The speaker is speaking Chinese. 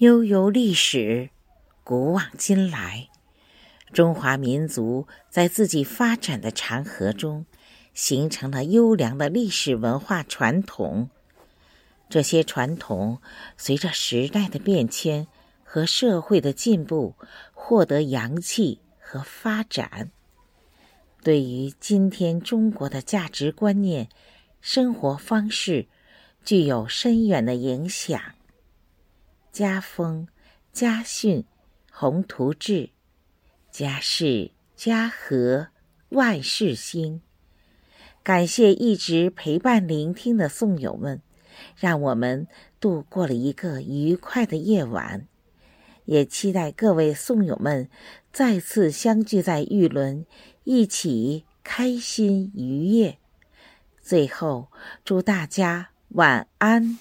悠悠历史，古往今来，中华民族在自己发展的长河中，形成了优良的历史文化传统。这些传统随着时代的变迁和社会的进步，获得阳气和发展。对于今天中国的价值观念、生活方式，具有深远的影响。家风、家训、宏图志、家事、家和、万事兴。感谢一直陪伴聆听的颂友们，让我们度过了一个愉快的夜晚。也期待各位颂友们再次相聚在玉轮，一起开心愉悦。最后，祝大家晚安。